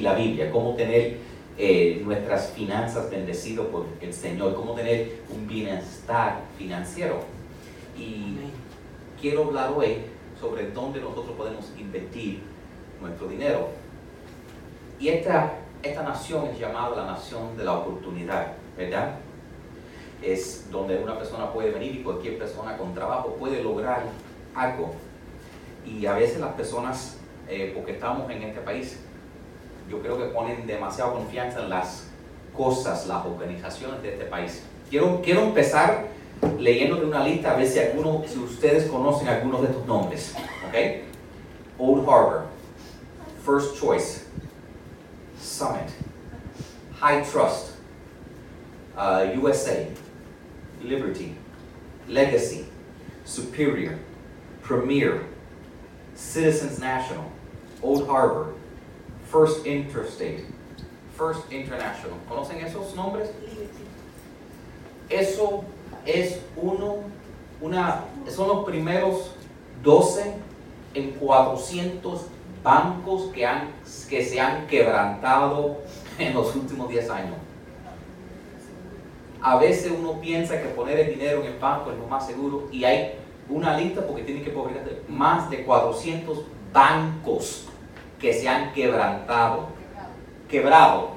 y la Biblia, cómo tener eh, nuestras finanzas bendecidas por el Señor, cómo tener un bienestar financiero. Y quiero hablar hoy sobre dónde nosotros podemos invertir nuestro dinero. Y esta, esta nación es llamada la nación de la oportunidad, ¿verdad? Es donde una persona puede venir y cualquier persona con trabajo puede lograr algo. Y a veces las personas, eh, porque estamos en este país, yo creo que ponen demasiada confianza en las cosas, las organizaciones de este país. Quiero, quiero empezar leyéndole una lista a ver si, alguno, si ustedes conocen algunos de estos nombres. ¿okay? Old Harbor, First Choice, Summit, High Trust, uh, USA, Liberty, Legacy, Superior, Premier, Citizens National, Old Harbor, First Interstate, First International. ¿Conocen esos nombres? Eso es uno, una, son los primeros 12 en 400 bancos que, han, que se han quebrantado en los últimos 10 años. A veces uno piensa que poner el dinero en el banco es lo más seguro y hay una lista porque tiene que publicar más de 400 bancos que se han quebrantado, quebrado,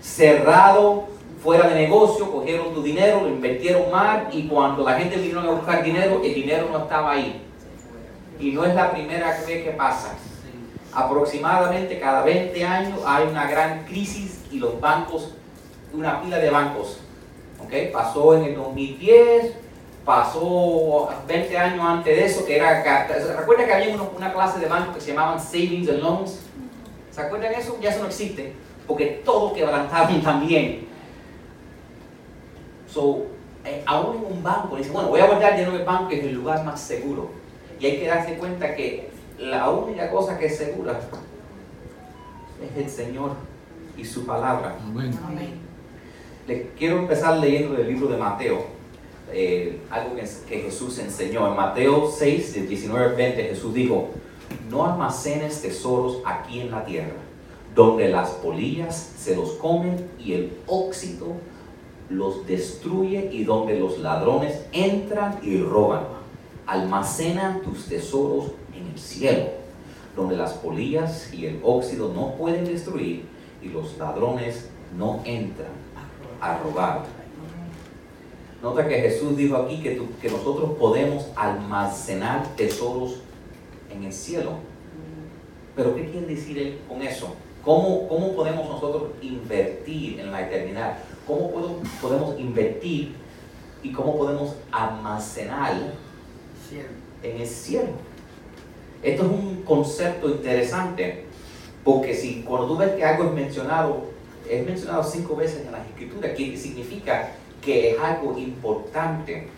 cerrado, fuera de negocio, cogieron tu dinero, lo invirtieron mal y cuando la gente vino a buscar dinero, el dinero no estaba ahí. Y no es la primera vez que pasa. Aproximadamente cada 20 años hay una gran crisis y los bancos, una pila de bancos. Pasó en el 2010, pasó 20 años antes de eso, que era, recuerda que había una clase de bancos que se llamaban Savings and Loans? ¿Se acuerdan de eso? Ya eso no existe, porque todo quebrantaron también. So, eh, aún en un banco, dice, bueno, voy a guardar dinero en el banco, que es el lugar más seguro. Y hay que darse cuenta que la única cosa que es segura es el Señor y su palabra. Amén. Les quiero empezar leyendo el libro de Mateo eh, algo que, Jesús enseñó. En Mateo 6, de 19 al 20, Jesús dijo, no almacenes tesoros aquí en la tierra, donde las polillas se los comen y el óxido los destruye y donde los ladrones entran y roban. Almacena tus tesoros en el cielo, donde las polillas y el óxido no pueden destruir y los ladrones no entran a robar. Nota que Jesús dijo aquí que, que nosotros podemos almacenar tesoros en el cielo. Pero ¿qué quiere decir él con eso? ¿Cómo, ¿Cómo podemos nosotros invertir en la eternidad? ¿Cómo podemos invertir y cómo podemos almacenar en el cielo? Esto es un concepto interesante, porque si cuando tú ves que algo es mencionado, es mencionado cinco veces en las escrituras, ¿qué significa que es algo importante.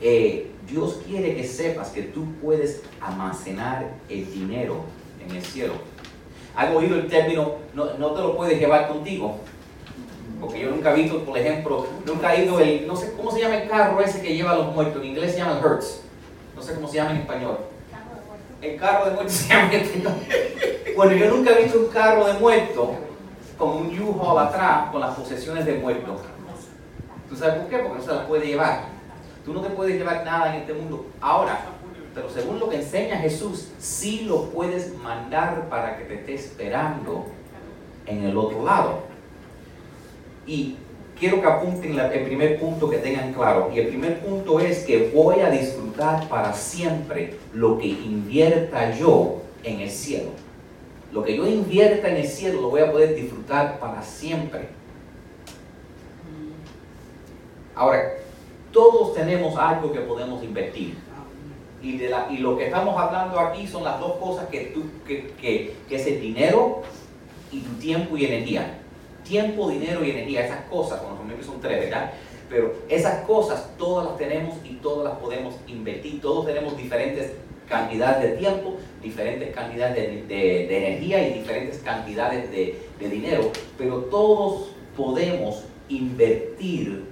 Eh, Dios quiere que sepas que tú puedes almacenar el dinero en el cielo. ¿Has oído el término, no, no te lo puedes llevar contigo? Porque yo nunca he visto, por ejemplo, nunca he ido el, no sé cómo se llama el carro ese que lleva a los muertos, en inglés se llama el Hertz, no sé cómo se llama en español. El carro de muertos se llama Bueno, yo nunca he visto un carro de muertos con un U-Haul atrás con las posesiones de muertos. ¿Tú sabes por qué? Porque no se las puede llevar. Tú no te puedes llevar nada en este mundo. Ahora, pero según lo que enseña Jesús, sí lo puedes mandar para que te esté esperando en el otro lado. Y quiero que apunten el primer punto que tengan claro. Y el primer punto es que voy a disfrutar para siempre lo que invierta yo en el cielo. Lo que yo invierta en el cielo lo voy a poder disfrutar para siempre. Ahora, todos tenemos algo que podemos invertir. Y, de la, y lo que estamos hablando aquí son las dos cosas que, tú, que, que, que es el dinero y tu tiempo y energía. Tiempo, dinero y energía, esas cosas, bueno, son tres, ¿verdad? Pero esas cosas todas las tenemos y todas las podemos invertir. Todos tenemos diferentes cantidades de tiempo, diferentes cantidades de, energía y diferentes cantidades de, dinero, pero todos podemos invertir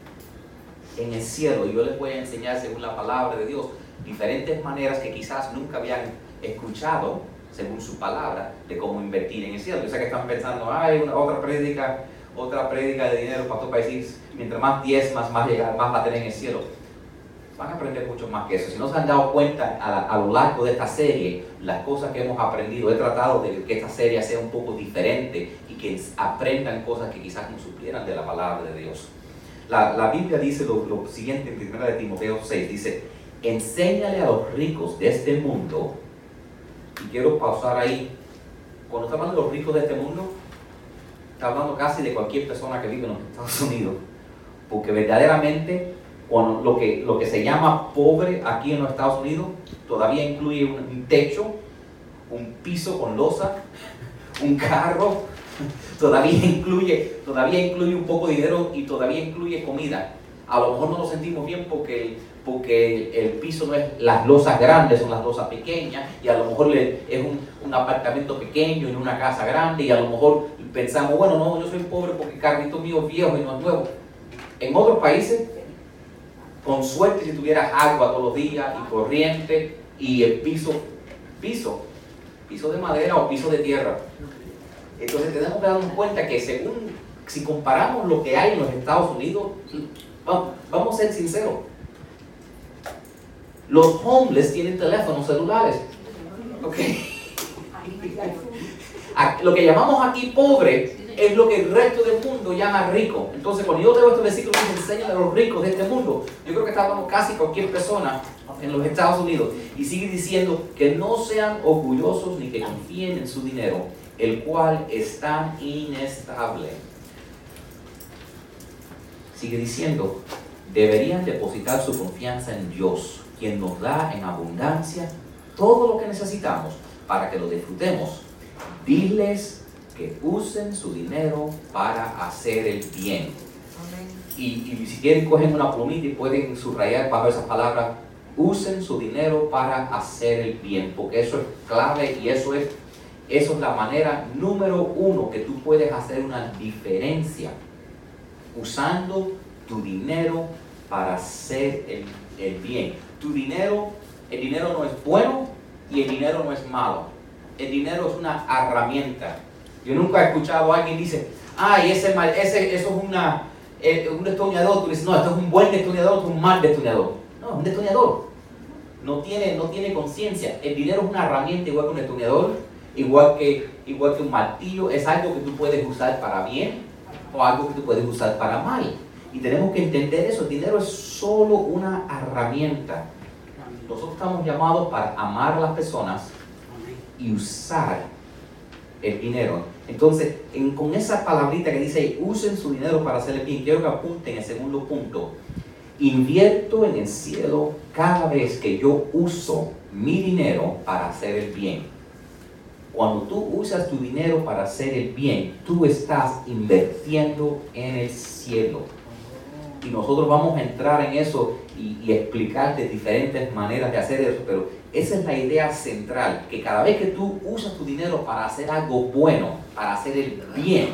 en el cielo. Y yo les voy a enseñar, según la palabra de Dios, diferentes maneras que quizás nunca habían escuchado según su palabra, de cómo invertir en el cielo. Yo sé que están pensando, hay otra prédica, otra prédica de dinero, pastor, para decir, mientras más diez, más, llegar, más va a tener en el cielo. Van a aprender mucho más que eso. Si no se han dado cuenta a, a, lo largo de esta serie, las cosas que hemos aprendido, he tratado de que esta serie sea un poco diferente y que aprendan cosas que quizás no supieran de la palabra de Dios. La, la Biblia dice lo, lo siguiente en 1 de Timoteo 6, dice, enséñale a los ricos de este mundo, y quiero pausar ahí, cuando está hablando de los ricos de este mundo, está hablando casi de cualquier persona que vive en los Estados Unidos, porque verdaderamente cuando lo, que, lo que se llama pobre aquí en los Estados Unidos todavía incluye un techo, un piso con losa, un carro, todavía incluye, todavía incluye un poco de dinero y todavía incluye comida. A lo mejor no nos sentimos bien porque porque el piso no es las losas grandes, son las losas pequeñas, y a lo mejor es un, un, apartamento pequeño en una casa grande, y a lo mejor pensamos, bueno, no, yo soy pobre porque el carrito mío es viejo y no es nuevo. En otros países, con suerte si tuvieras agua todos los días y corriente y el piso, piso, piso de madera o piso de tierra. Entonces tenemos que darnos cuenta que según, si comparamos lo que hay en los Estados Unidos, vamos, vamos a ser sinceros, los homeless tienen teléfonos celulares. Lo que llamamos aquí pobre es lo que el resto del mundo llama rico. Entonces, cuando yo tengo este versículo que enseña a los ricos de este mundo, yo creo que está hablando casi cualquier persona en los Estados Unidos. Y sigue diciendo que no sean orgullosos ni que confíen en su dinero, el cual está inestable. Sigue diciendo, deberían depositar su confianza en Dios quien nos da en abundancia todo lo que necesitamos para que lo disfrutemos. Diles que usen su dinero para hacer el bien. Y, si quieren, cogen una plumita y pueden subrayar bajo esa palabra, usen su dinero para hacer el bien, porque eso es clave y eso es, eso es la manera número uno que tú puedes hacer una diferencia, usando tu dinero para hacer el, el bien tu dinero, el dinero no es bueno y el dinero no es malo. El dinero es una herramienta. Yo nunca he escuchado a alguien dice, ay, ese, ese, eso es una, eh, un destornillador. Tú dices, no, esto es un buen destornillador, esto es un mal destornillador. No, es un destornillador. No tiene, no tiene conciencia. El dinero es una herramienta igual que un destornillador, igual que, igual que un martillo. Es algo que tú puedes usar para bien o algo que tú puedes usar para mal. Y tenemos que entender eso. El dinero es solo una herramienta. Nosotros estamos llamados para amar a las personas y usar el dinero. Entonces, con esa palabrita que dice, usen su dinero para hacer el bien, quiero que apunten el segundo punto. Invierto en el cielo cada vez que yo uso mi dinero para hacer el bien. Cuando tú usas tu dinero para hacer el bien, tú estás invirtiendo en el cielo y nosotros vamos a entrar en eso y, y, explicarte diferentes maneras de hacer eso, pero esa es la idea central, que cada vez que tú usas tu dinero para hacer algo bueno, para hacer el bien,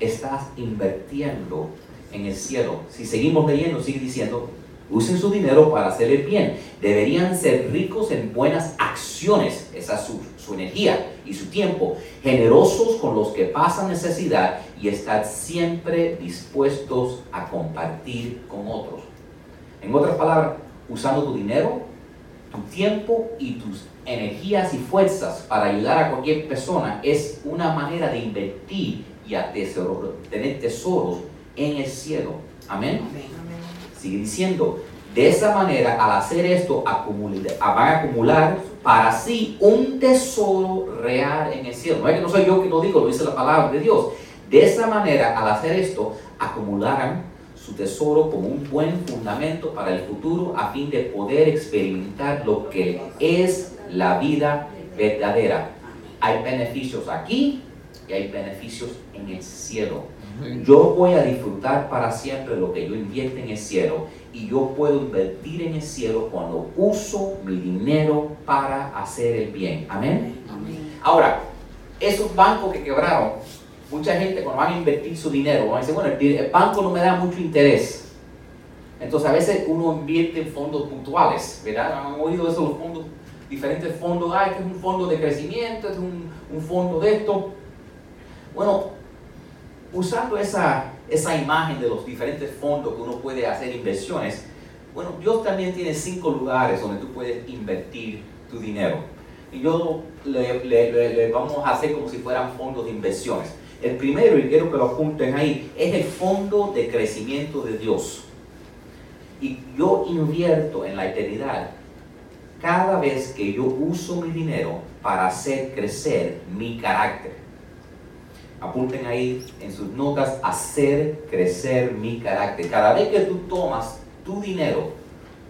estás invirtiendo en el cielo. Si seguimos leyendo, sigue diciendo, usen su dinero para hacer el bien. Deberían ser ricos en buenas acciones, esa es su, su energía y su tiempo, generosos con los que pasan necesidad y estar siempre dispuestos a compartir con otros. En otras palabras, usando tu dinero, tu tiempo y tus energías y fuerzas para ayudar a cualquier persona es una manera de invertir y a tener tesoros en el cielo. Amén. Sigue diciendo, de esa manera, al hacer esto, van a acumular para sí un tesoro real en el cielo. No es que no soy yo que lo digo, lo dice la palabra de Dios. De esa manera, al hacer esto, acumularán su tesoro como un buen fundamento para el futuro a fin de poder experimentar lo que es la vida verdadera. Hay beneficios aquí y hay beneficios en el cielo. Yo voy a disfrutar para siempre lo que yo invierto en el cielo y yo puedo invertir en el cielo cuando uso mi dinero para hacer el bien. Amén. Ahora, esos bancos que quebraron, mucha gente cuando van a invertir su dinero, van a decir, bueno, el, banco no me da mucho interés. Entonces a veces uno invierte en fondos puntuales, ¿verdad? ¿Han oído eso los fondos? diferentes fondos. Ah, este es un fondo de crecimiento, este es un, un fondo de esto. Bueno, usando esa, esa imagen de los diferentes fondos que uno puede hacer inversiones, bueno, Dios también tiene cinco lugares donde tú puedes invertir tu dinero. Y yo le, le, le, vamos a hacer como si fueran fondos de inversiones. El primero, y quiero que lo apunten ahí, es el fondo de crecimiento de Dios. Y yo invierto en la eternidad cada vez que yo uso mi dinero para hacer crecer mi carácter. Apunten ahí en sus notas, hacer crecer mi carácter. Cada vez que tú tomas tu dinero,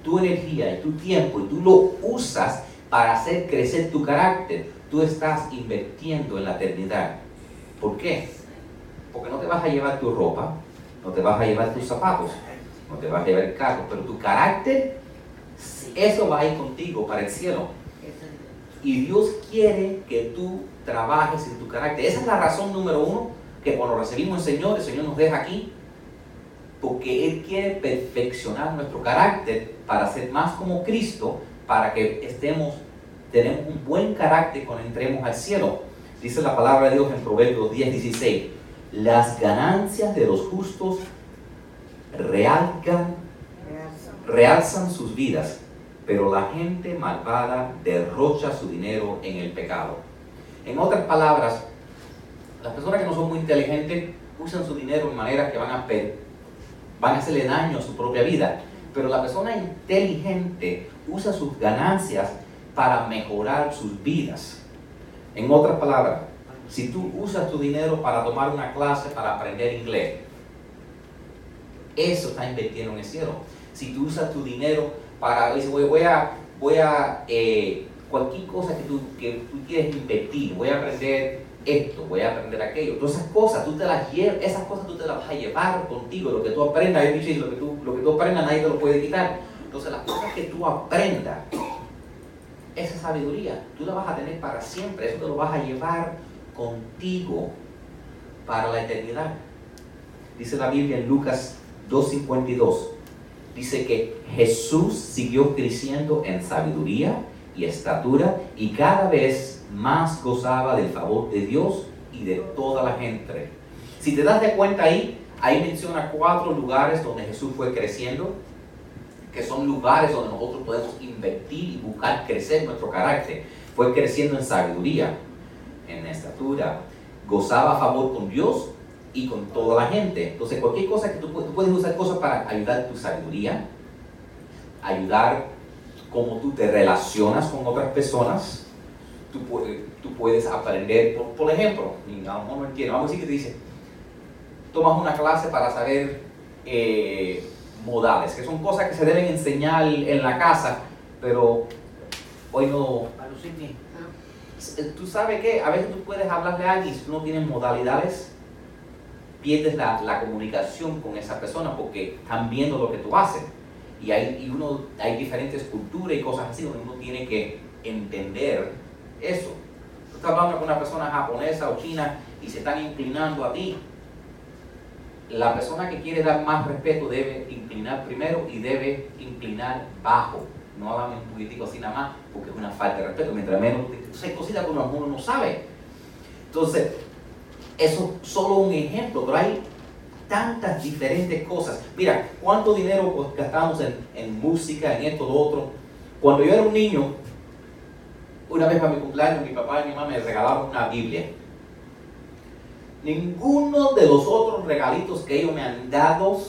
tu energía y tu tiempo y tú lo usas para hacer crecer tu carácter, tú estás invirtiendo en la eternidad. ¿Por qué? Porque no te vas a llevar tu ropa, no te vas a llevar tus zapatos, no te vas a llevar el carro, pero tu carácter, eso va a ir contigo para el cielo. Y Dios quiere que tú trabajes en tu carácter. Esa es la razón número uno, que cuando recibimos el Señor, el Señor nos deja aquí, porque Él quiere perfeccionar nuestro carácter para ser más como Cristo, para que estemos, tenemos un buen carácter cuando entremos al cielo. Dice la palabra de Dios en Proverbios 10, 16, las ganancias de los justos realcan, realzan sus vidas, pero la gente malvada derrocha su dinero en el pecado. En otras palabras, las personas que no son muy inteligentes usan su dinero de manera que van a, van a hacerle daño a su propia vida. Pero la persona inteligente usa sus ganancias para mejorar sus vidas. En otras palabras, si tú usas tu dinero para tomar una clase para aprender inglés, eso está invirtiendo en el cielo. Si tú usas tu dinero para, dices, voy, a, voy a eh, cualquier cosa que tú, que tú quieres invertir, voy a aprender esto, voy a aprender aquello. Todas esas cosas, tú te las llevas, esas cosas tú te las vas a llevar contigo. Lo que tú aprendas, yo dicho, lo que tú, lo que tú aprendas nadie te lo puede quitar. Entonces las cosas que tú aprendas, esa sabiduría, tú la vas a tener para siempre. Eso te lo vas a llevar contigo para la eternidad. Dice la Biblia en Lucas 2.52. Dice que Jesús siguió creciendo en sabiduría y estatura y cada vez más gozaba del favor de Dios y de toda la gente. Si te das de cuenta ahí, ahí menciona cuatro lugares donde Jesús fue creciendo, que son lugares donde nosotros podemos invertir y buscar crecer nuestro carácter. Fue creciendo en sabiduría, en estatura, gozaba a favor con Dios y con toda la gente. Entonces, cualquier cosa que tú, tú puedes usar cosas para ayudar tu sabiduría, ayudar cómo tú te relacionas con otras personas. Tú, tú puedes aprender, por, ejemplo, y a lo mejor no entiendo, vamos a decir que te dice, tomas una clase para saber eh, modales, que son cosas que se deben enseñar en la casa, pero hoy no... Tú sabes que a veces tú puedes hablarle a alguien y si tú no tienes modalidades, pierdes la, la, comunicación con esa persona porque están viendo lo que tú haces y hay, y uno, hay diferentes culturas y cosas así donde uno tiene que entender eso. Tú estás hablando con una persona japonesa o china y se están inclinando a ti. La persona que quiere dar más respeto debe inclinar primero y debe inclinar bajo. No hagan un poquitico así nada más porque es una falta de respeto. Mientras menos, hay cositas que no sabe. Entonces, eso es solo un ejemplo, pero hay tantas diferentes cosas. Mira, cuánto dinero pues, gastamos en, música, en esto, lo otro. Cuando yo era un niño, una vez para mi cumpleaños, mi papá y mi mamá me regalaron una Biblia. Ninguno de los otros regalitos que ellos me han dado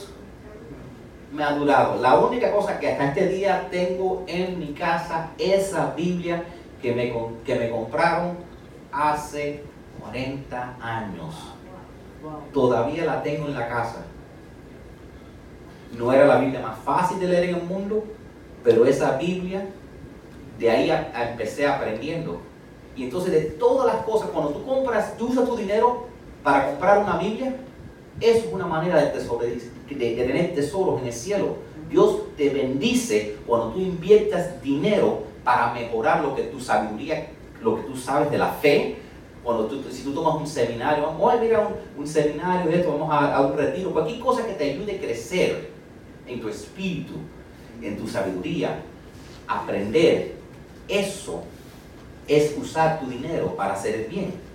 me ha durado. La única cosa que hasta este día tengo en mi casa, esa Biblia que me, que me compraron hace 40 años todavía la tengo en la casa. No era la Biblia más fácil de leer en el mundo, pero esa Biblia, de ahí empecé aprendiendo. Y entonces de todas las cosas, cuando tú compras, tú usas tu dinero para comprar una Biblia, es una manera de, tener tesoros en el cielo. Dios te bendice cuando tú inviertas dinero para mejorar lo que tu sabiduría, lo que tú sabes de la fe, cuando tú, si tú tomas un seminario, vamos a ir a un, seminario de esto, vamos a, un retiro, cualquier cosa que te ayude a crecer en tu espíritu, en tu sabiduría, aprender, Eso es usar tu dinero para hacer el bien.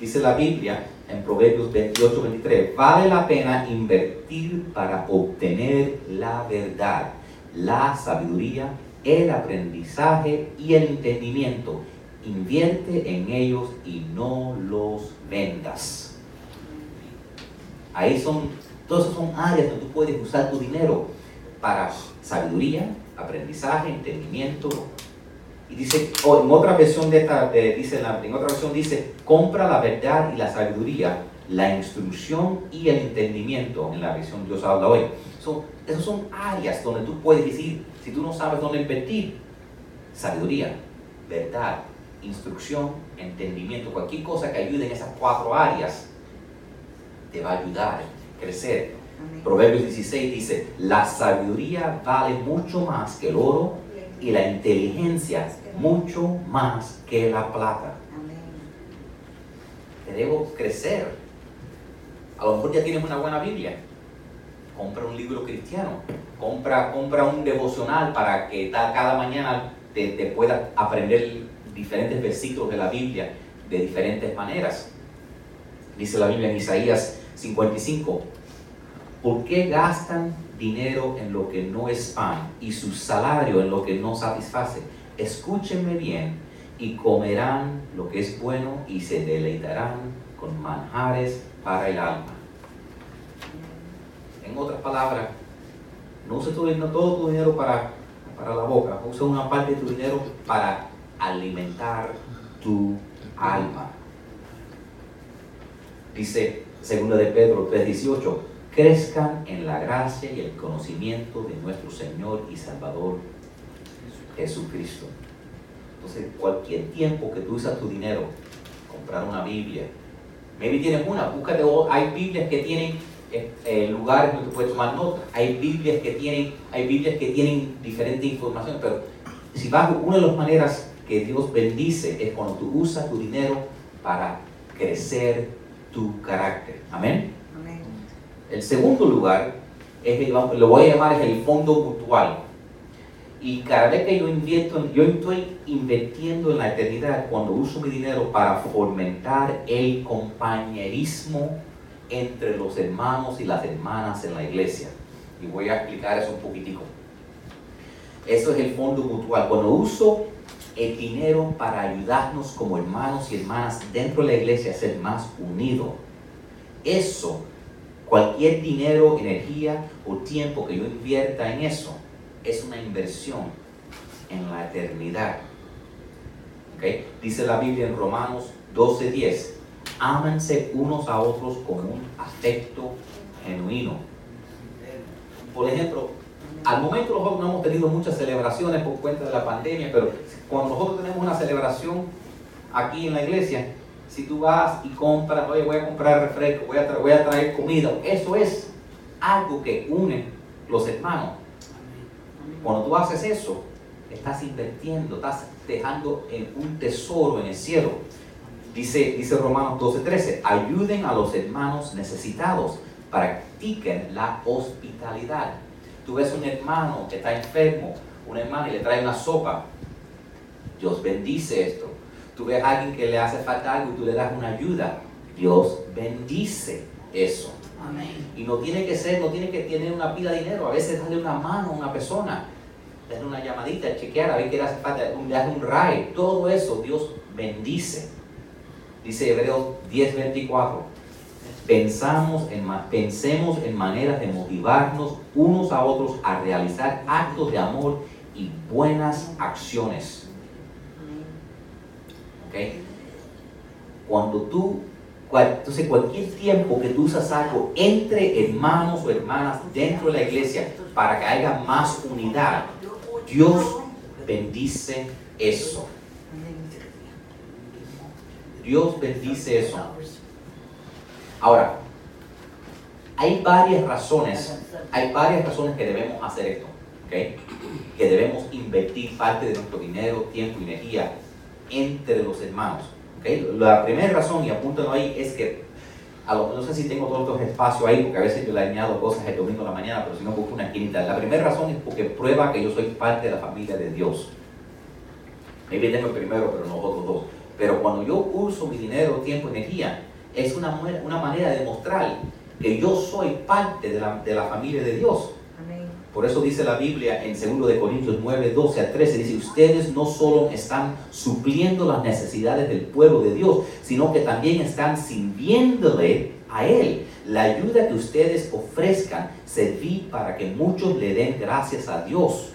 Dice la Biblia en Proverbios 28, 23, vale la pena invertir para obtener la verdad, la sabiduría, el aprendizaje y el entendimiento. Invierte en ellos y no los vendas. Ahí son, todas son áreas donde tú puedes usar tu dinero para sabiduría, aprendizaje, entendimiento, y dice, o en otra versión de esta, dice, en otra versión dice, compra la verdad y la sabiduría, la instrucción y el entendimiento, en la versión Dios habla hoy. So, esas son áreas donde tú puedes decir, si tú no sabes dónde invertir, sabiduría, verdad, instrucción, entendimiento, cualquier cosa que ayude en esas cuatro áreas, te va a ayudar a crecer. Proverbios 16 dice, la sabiduría vale mucho más que el oro y la inteligencia mucho más que la plata. Debemos crecer. A lo mejor ya tienes una buena Biblia. Compra un libro cristiano. Compra, compra un devocional para que cada mañana te, te puedas aprender diferentes versículos de la Biblia de diferentes maneras. Dice la Biblia en Isaías 55. ¿Por qué gastan dinero en lo que no es pan y su salario en lo que no satisface. Escúchenme bien y comerán lo que es bueno y se deleitarán con manjares para el alma. En otras palabras, no uses todo tu dinero para, para la boca, usa una parte de tu dinero para alimentar tu alma. Dice 2 de Pedro 3:18, crezcan en la gracia y el conocimiento de nuestro Señor y Salvador Jesucristo. Entonces, cualquier tiempo que tú usas tu dinero, comprar una Biblia, maybe tienes una, búscate, hay Biblias que tienen eh, eh, lugares donde tú puedes tomar notas, hay Biblias que tienen, hay Biblias que tienen diferente información, pero si vas, una de las maneras que Dios bendice es cuando tú usas tu dinero para crecer tu carácter. Amén. El segundo lugar, es lo voy a llamar es el fondo mutual. Y cada vez que yo invierto, yo estoy invirtiendo en la eternidad cuando uso mi dinero para fomentar el compañerismo entre los hermanos y las hermanas en la iglesia. Y voy a explicar eso un poquitico. Eso es el fondo mutual. Cuando uso el dinero para ayudarnos como hermanos y hermanas dentro de la iglesia a ser más unidos, eso Cualquier dinero, energía o tiempo que yo invierta en eso es una inversión en la eternidad. ¿Okay? Dice la Biblia en Romanos 12:10, ámense unos a otros con un afecto genuino. Por ejemplo, al momento nosotros no hemos tenido muchas celebraciones por cuenta de la pandemia, pero cuando nosotros tenemos una celebración aquí en la iglesia, si tú vas y compras, oye, voy a comprar refresco, voy a, voy a traer comida, eso es algo que une los hermanos. Cuando tú haces eso, estás invirtiendo, estás dejando en un tesoro en el cielo. Dice, dice Romanos 12:13, ayuden a los hermanos necesitados, practiquen la hospitalidad. Tú ves un hermano que está enfermo, un hermano y le trae una sopa. Dios bendice esto tú ves a alguien que le hace falta algo y tú le das una ayuda, Dios bendice eso. Y no tiene que ser, no tiene que tener una pila de dinero, a veces darle una mano a una persona, darle una llamadita, chequear, a ver qué le hace falta, darle un ray, todo eso Dios bendice. Dice Hebreos 10:24. Pensamos en, pensemos en maneras de motivarnos unos a otros a realizar actos de amor y buenas acciones cuando tú, entonces cualquier tiempo que tú usas algo entre hermanos o hermanas dentro de la iglesia para que haya más unidad, Dios bendice eso. Dios bendice eso. Ahora, hay varias razones, hay varias razones que debemos hacer esto, Que debemos invertir parte de nuestro dinero, tiempo y energía entre los hermanos. La primera razón, y apúntalo ahí, es que, a lo, no sé si tengo todos los espacios ahí, porque a veces yo le añado cosas el domingo a la mañana, pero si no busco una esquinita. La primera razón es porque prueba que yo soy parte de la familia de Dios. maybe tengo el primero, pero no los otros dos. Pero cuando yo uso mi dinero, tiempo, energía, es una, una manera de mostrar que yo soy parte de la, de la familia de Dios. Por eso dice la Biblia en 2 de Corintios 9, 12 a 13, dice, ustedes no solo están supliendo las necesidades del pueblo de Dios, sino que también están sirviéndole a Él. La ayuda que ustedes ofrezcan serví para que muchos le den gracias a Dios.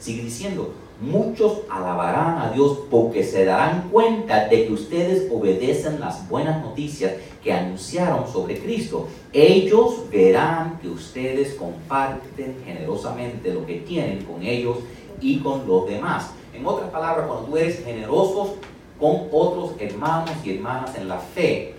Sigue diciendo, muchos alabarán a Dios porque se darán cuenta de que ustedes obedecen las buenas noticias que anunciaron sobre Cristo. Ellos verán que ustedes comparten generosamente lo que tienen con ellos y con los demás. En otras palabras, cuando tú eres generosos con otros hermanos y hermanas en la fe,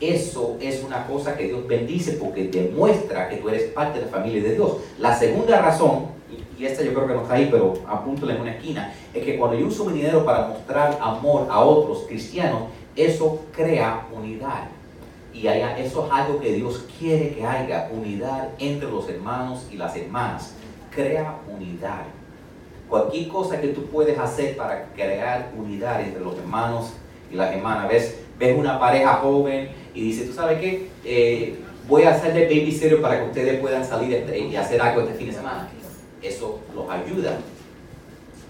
eso es una cosa que Dios bendice porque demuestra que tú eres parte de la familia de Dios. La segunda razón y esta yo creo que no está ahí, pero apúntale en una esquina, es que cuando yo uso mi dinero para mostrar amor a otros cristianos, eso crea unidad. Y eso es algo que Dios quiere que haya, unidad entre los hermanos y las hermanas. Crea unidad. Cualquier cosa que tú puedes hacer para crear unidad entre los hermanos y las hermanas. Ves, ves una pareja joven y dice, ¿tú sabes qué? Eh, voy a hacerle babysitter para que ustedes puedan salir y hacer algo este fin de semana eso los ayuda.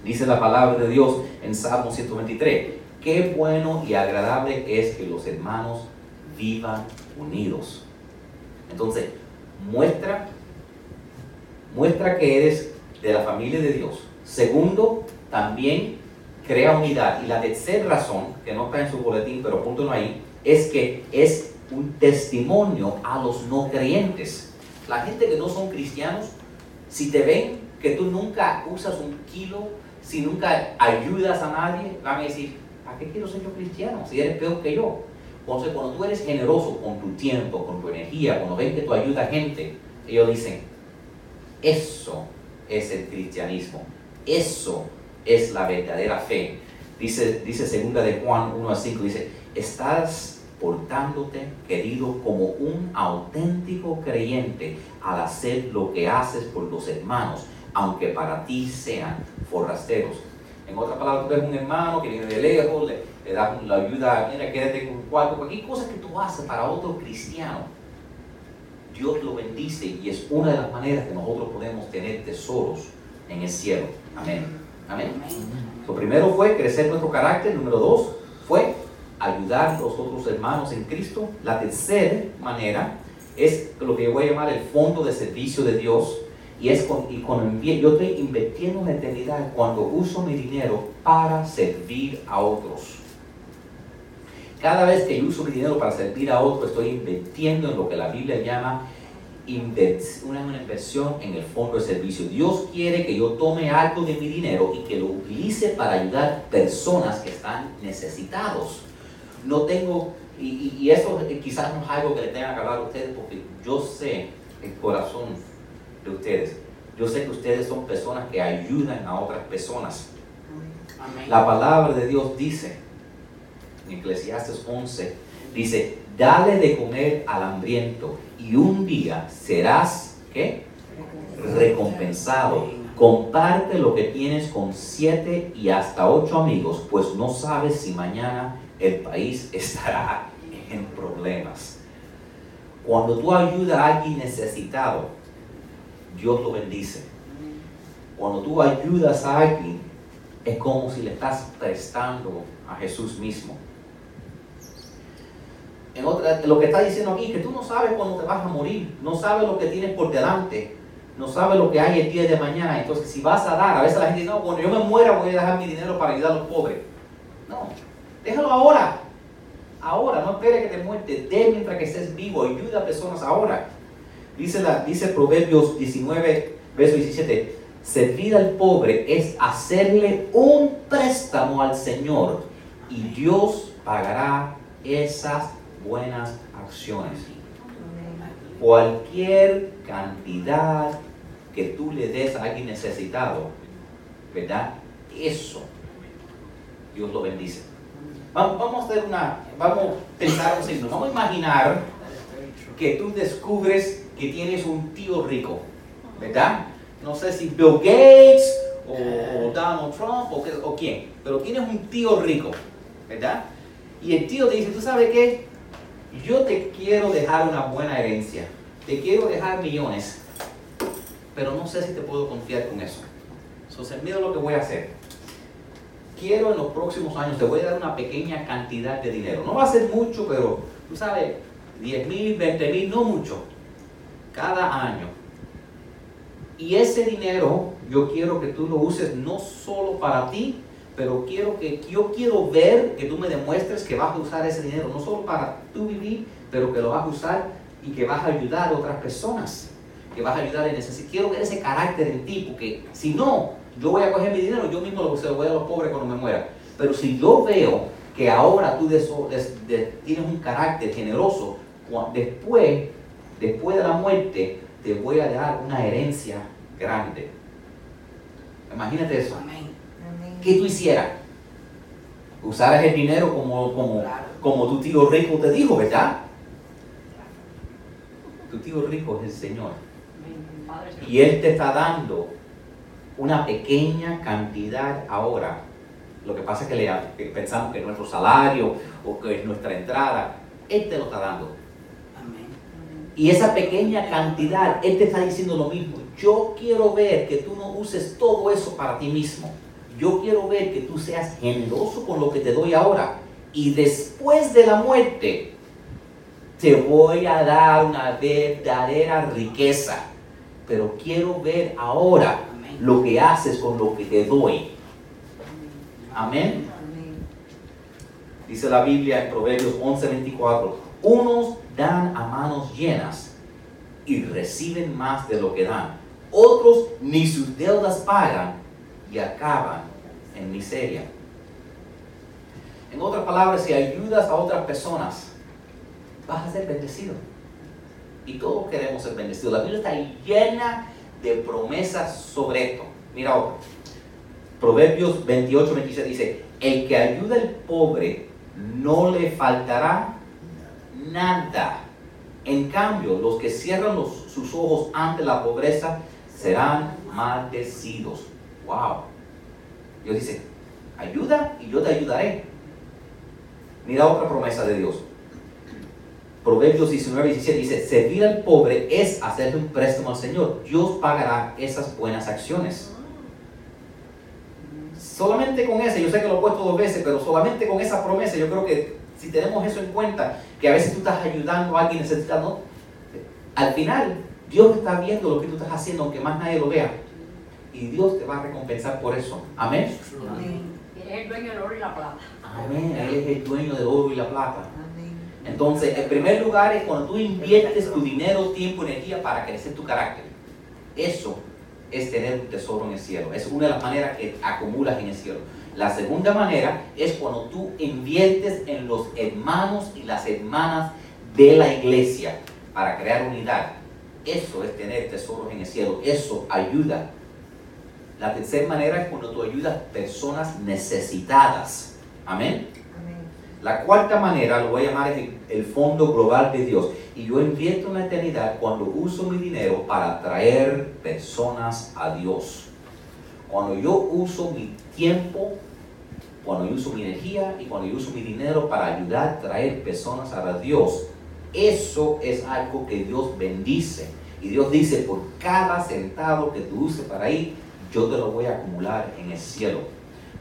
Dice la palabra de Dios en Salmo 123, qué bueno y agradable es que los hermanos vivan unidos. Entonces, muestra, muestra que eres de la familia de Dios. Segundo, también crea unidad. Y la tercera razón, que no está en su boletín, pero punto ahí, es que es un testimonio a los no creyentes. La gente que no son cristianos, si te ven que tú nunca usas un kilo, si nunca ayudas a nadie, van a decir, ¿para qué quiero ser yo cristiano si eres peor que yo? Entonces, cuando tú eres generoso con tu tiempo, con tu energía, cuando ven que tú ayudas a gente, ellos dicen, eso es el cristianismo, eso es la verdadera fe. Dice, dice segunda de Juan 1 a 5, dice, estás portándote, querido, como un auténtico creyente al hacer lo que haces por los hermanos aunque para ti sean forasteros. En otras palabras, tú eres un hermano que viene de lejos, le, das la ayuda, mira, quédate en un cuarto, cualquier cosa que tú haces para otro cristiano, Dios lo bendice y es una de las maneras que nosotros podemos tener tesoros en el cielo. Amén. Amén. Lo primero fue crecer nuestro carácter. Número dos fue ayudar a los otros hermanos en Cristo. La tercera manera es lo que yo voy a llamar el fondo de servicio de Dios y, es con, y con, yo estoy invirtiendo en eternidad cuando uso mi dinero para servir a otros. Cada vez que yo uso mi dinero para servir a otros, estoy invirtiendo en lo que la Biblia llama una, una inversión en el fondo de servicio. Dios quiere que yo tome algo de mi dinero y que lo utilice para ayudar personas que están necesitados. No tengo, y, y eso quizás no es algo que le tenga que hablar a ustedes porque yo sé el corazón ustedes. Yo sé que ustedes son personas que ayudan a otras personas. La palabra de Dios dice, en Eclesiastes 11, dice, dale de comer al hambriento y un día serás, ¿qué? Recompensado. Comparte lo que tienes con siete y hasta ocho amigos, pues no sabes si mañana el país estará en problemas. Cuando tú ayudas a alguien necesitado, Dios lo bendice. Cuando tú ayudas a alguien, es como si le estás prestando a Jesús mismo. En otra, lo que está diciendo aquí, que tú no sabes cuándo te vas a morir, no sabes lo que tienes por delante, no sabes lo que hay el día de mañana. Entonces, si vas a dar, a veces la gente dice, no, cuando yo me muera voy a dejar mi dinero para ayudar a los pobres. No, déjalo ahora. Ahora, no esperes que te muerte, de mientras que estés vivo, ayuda a personas ahora. Dice, la, dice Proverbios 19, verso 17, servir al pobre es hacerle un préstamo al Señor y Dios pagará esas buenas acciones. Cualquier cantidad que tú le des a alguien necesitado, ¿verdad? Eso Dios lo bendice. Vamos, a hacer una, vamos a pensar. Vamos a imaginar que tú descubres que tienes un tío rico, ¿verdad? No sé si Bill Gates o, Donald Trump o, o quién, pero tienes un tío rico, ¿verdad? Y el tío te dice, ¿tú sabes qué? Yo te quiero dejar una buena herencia, te quiero dejar millones, pero no sé si te puedo confiar con eso. Entonces, mira lo que voy a hacer. Quiero en los próximos años, te voy a dar una pequeña cantidad de dinero. No va a ser mucho, pero tú sabes, 10 mil, 20 mil, no mucho. Cada año. Y ese dinero yo quiero que tú lo uses no solo para ti, pero quiero que yo quiero ver que tú me demuestres que vas a usar ese dinero no solo para tú vivir, pero que lo vas a usar y que vas a ayudar a otras personas, que vas a ayudar en ese. Quiero ver ese carácter en ti, porque si no, yo voy a coger mi dinero, yo mismo lo, se lo voy a los pobres cuando me muera. Pero si yo veo que ahora tú tienes un carácter generoso, después, después de la muerte, te voy a dar una herencia grande. Imagínate eso. ¿Qué tú hicieras? Usaras el dinero como, como, como tu tío rico te dijo, ¿verdad? Tu tío rico es el Señor. Y Él te está dando una pequeña cantidad ahora. Lo que pasa es que, pensamos que es nuestro salario o que es nuestra entrada. Él te lo está dando. Y esa pequeña cantidad, Él te está diciendo lo mismo. Yo quiero ver que tú no uses todo eso para ti mismo. Yo quiero ver que tú seas generoso con lo que te doy ahora. Y después de la muerte, te voy a dar una verdadera riqueza. Pero quiero ver ahora lo que haces con lo que te doy. Amén. Dice la Biblia en Proverbios 11:24, unos dan a manos llenas y reciben más de lo que dan. Otros ni sus deudas pagan y acaban en miseria. En otras palabras, si ayudas a otras personas, vas a ser bendecido. Y todos queremos ser bendecidos. La Biblia está llena de promesas sobre esto. Mira otro. Proverbios 28, 26 dice, el que ayuda al pobre no le faltará nada. En cambio, los que cierran sus ojos ante la pobreza serán maldecidos. Wow. Dios dice, ayuda y yo te ayudaré. Mira otra promesa de Dios. Proverbios 19, 17 dice, servir al pobre es hacerle un préstamo al Señor. Dios pagará esas buenas acciones. Solamente con esa, yo sé que lo he puesto dos veces, pero solamente con esa promesa, yo creo que si tenemos eso en cuenta, que a veces tú estás ayudando a alguien necesitado, al final Dios está viendo lo que tú estás haciendo, aunque más nadie lo vea. Y Dios te va a recompensar por eso. Amén. Amén. Él es el dueño del oro y la plata. Amén. Él es el dueño del oro y la plata. Entonces, en primer lugar es cuando tú inviertes tu dinero, tiempo, energía para crecer tu carácter. Eso es tener un tesoro en el cielo. Es una de las maneras que acumulas en el cielo. La segunda manera es cuando tú inviertes en los hermanos y las hermanas de la iglesia para crear unidad. Eso es tener tesoros en el cielo. Eso ayuda. La tercera manera es cuando tú ayudas personas necesitadas. Amén. La cuarta manera, lo voy a llamar el, fondo global de Dios. Y yo invierto en la eternidad cuando uso mi dinero para traer personas a Dios. Cuando yo uso mi tiempo, cuando yo uso mi energía y cuando yo uso mi dinero para ayudar a traer personas a Dios, eso es algo que Dios bendice. Y Dios dice, por cada centavo que tú uses para ir, yo te lo voy a acumular en el cielo.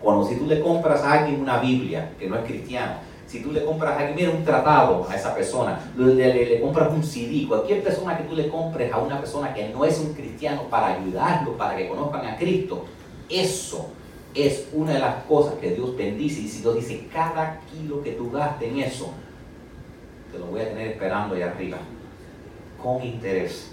Cuando si tú le compras a alguien una Biblia que no es cristiano, si tú le compras a alguien, un tratado a esa persona, le, compras un CD, cualquier persona que tú le compres a una persona que no es un cristiano para ayudarlo, para que conozcan a Cristo, eso es una de las cosas que Dios bendice. Y si Dios dice, cada kilo que tú gastes en eso, te lo voy a tener esperando ahí arriba, con interés.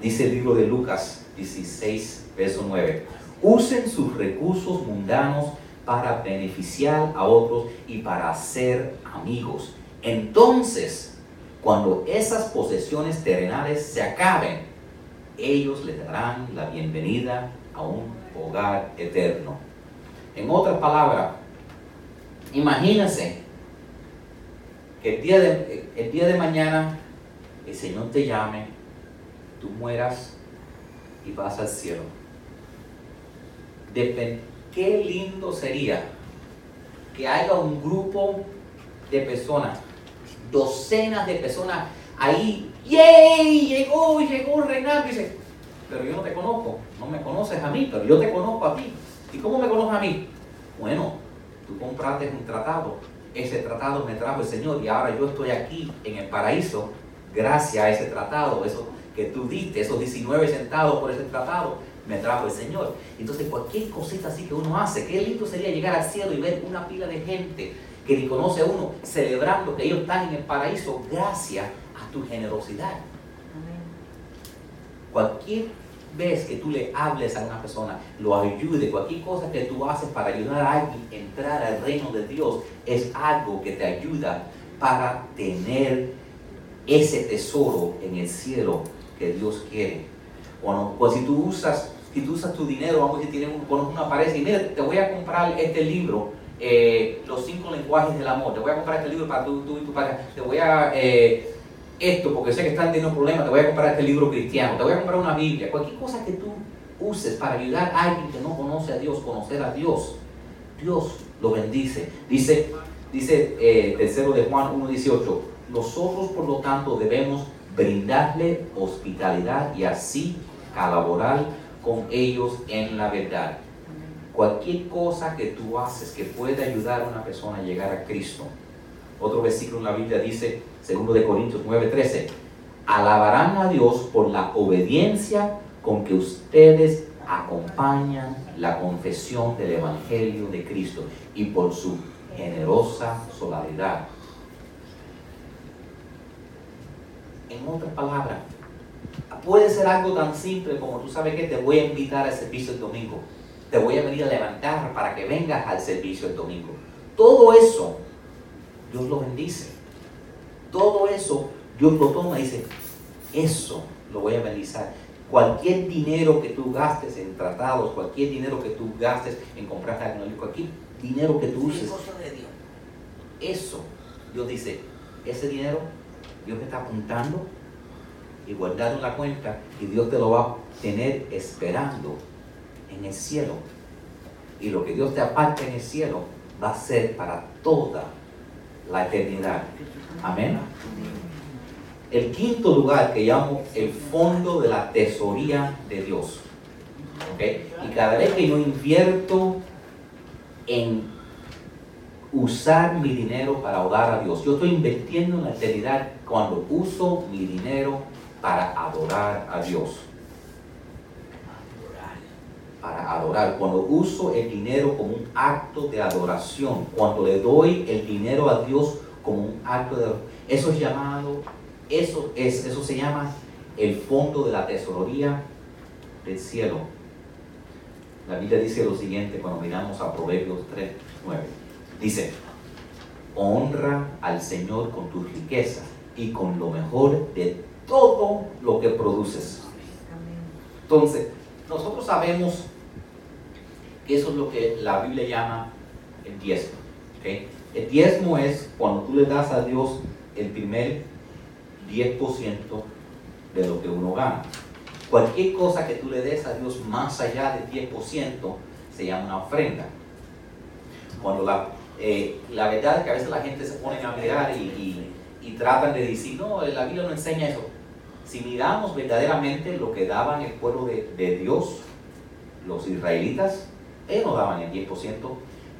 Dice el libro de Lucas 16, verso 9. Usen sus recursos mundanos para beneficiar a otros y para ser amigos. Entonces, cuando esas posesiones terrenales se acaben, ellos le darán la bienvenida a un hogar eterno. En otras palabras, imagínense que el día de, el día de mañana el Señor te llame, tú mueras y vas al cielo qué lindo sería que haya un grupo de personas, docenas de personas ahí, ¡yay! Llegó, llegó Reinaldo, dice, pero yo no te conozco, no me conoces a mí, pero yo te conozco a ti. ¿Y cómo me conoces a mí? Bueno, tú compraste un tratado, ese tratado me trajo el Señor y ahora yo estoy aquí en el paraíso gracias a ese tratado, eso que tú diste, esos 19 centavos por ese tratado, me trajo el Señor. Entonces cualquier cosita así que uno hace, qué lindo sería llegar al cielo y ver una pila de gente que ni conoce a uno celebrando que ellos están en el paraíso gracias a tu generosidad. Cualquier vez que tú le hables a una persona, lo ayude, cualquier cosa que tú haces para ayudar a alguien a entrar al reino de Dios, es algo que te ayuda para tener ese tesoro en el cielo que Dios quiere. Cuando, pues si tú usas, si tú usas tu dinero, vamos a decir, tienes conoces una pareja y mira, te voy a comprar este libro, eh, Los cinco lenguajes del amor, te voy a comprar este libro para tú, tú y tu pareja, te voy a... eh, esto porque sé que están teniendo problemas, te voy a comprar este libro cristiano, te voy a comprar una Biblia, cualquier cosa que tú uses para ayudar a alguien que no conoce a Dios, conocer a Dios, Dios lo bendice. Dice, dice eh, tercero de Juan 1.18, nosotros por lo tanto debemos brindarle hospitalidad y así colaborar con ellos en la verdad. Cualquier cosa que tú haces que pueda ayudar a una persona a llegar a Cristo. Otro versículo en la Biblia dice, segundo de Corintios 9:13, alabarán a Dios por la obediencia con que ustedes acompañan la confesión del Evangelio de Cristo y por su generosa solidaridad. En otras palabras, puede ser algo tan simple como tú sabes que te voy a invitar al servicio el domingo. Te voy a venir a levantar para que vengas al servicio el domingo. Todo eso, Dios lo bendice. Todo eso, Dios lo toma y dice, eso lo voy a bendizar. Cualquier dinero que tú gastes en tratados, cualquier dinero que tú gastes en comprar tecnología, cualquier dinero que tú Es uses, eso, Dios dice, ese dinero Dios te está apuntando y guardando en la cuenta y Dios te lo va a tener esperando en el cielo. Y lo que Dios te aparte en el cielo va a ser para toda la eternidad. Amén. El quinto lugar que llamo el fondo de la tesoría de Dios. ¿Ok? Y cada vez que yo invierto en usar mi dinero para orar a Dios. Yo estoy invirtiendo en la eternidad cuando uso mi dinero para adorar a Dios. Para adorar. Cuando uso el dinero como un acto de adoración. Cuando le doy el dinero a Dios como un acto de Eso es llamado, eso, es, eso se llama el fondo de la tesorería del cielo. La Biblia dice lo siguiente cuando miramos a Proverbios 3, 9. Dice, honra al Señor con tus riquezas y con lo mejor de todo lo que produces. Entonces, nosotros sabemos que eso es lo que la Biblia llama el diezmo. El diezmo es cuando tú le das a Dios el primer 10% de lo que uno gana. Cualquier cosa que tú le des a Dios más allá del 10% se llama una ofrenda. Cuando la, eh, la verdad es que a veces la gente se pone a mirar y, y- y tratan de decir, no, la Biblia no enseña eso. Si miramos verdaderamente lo que daban el pueblo de, de Dios, los israelitas, ellos daban el 10%.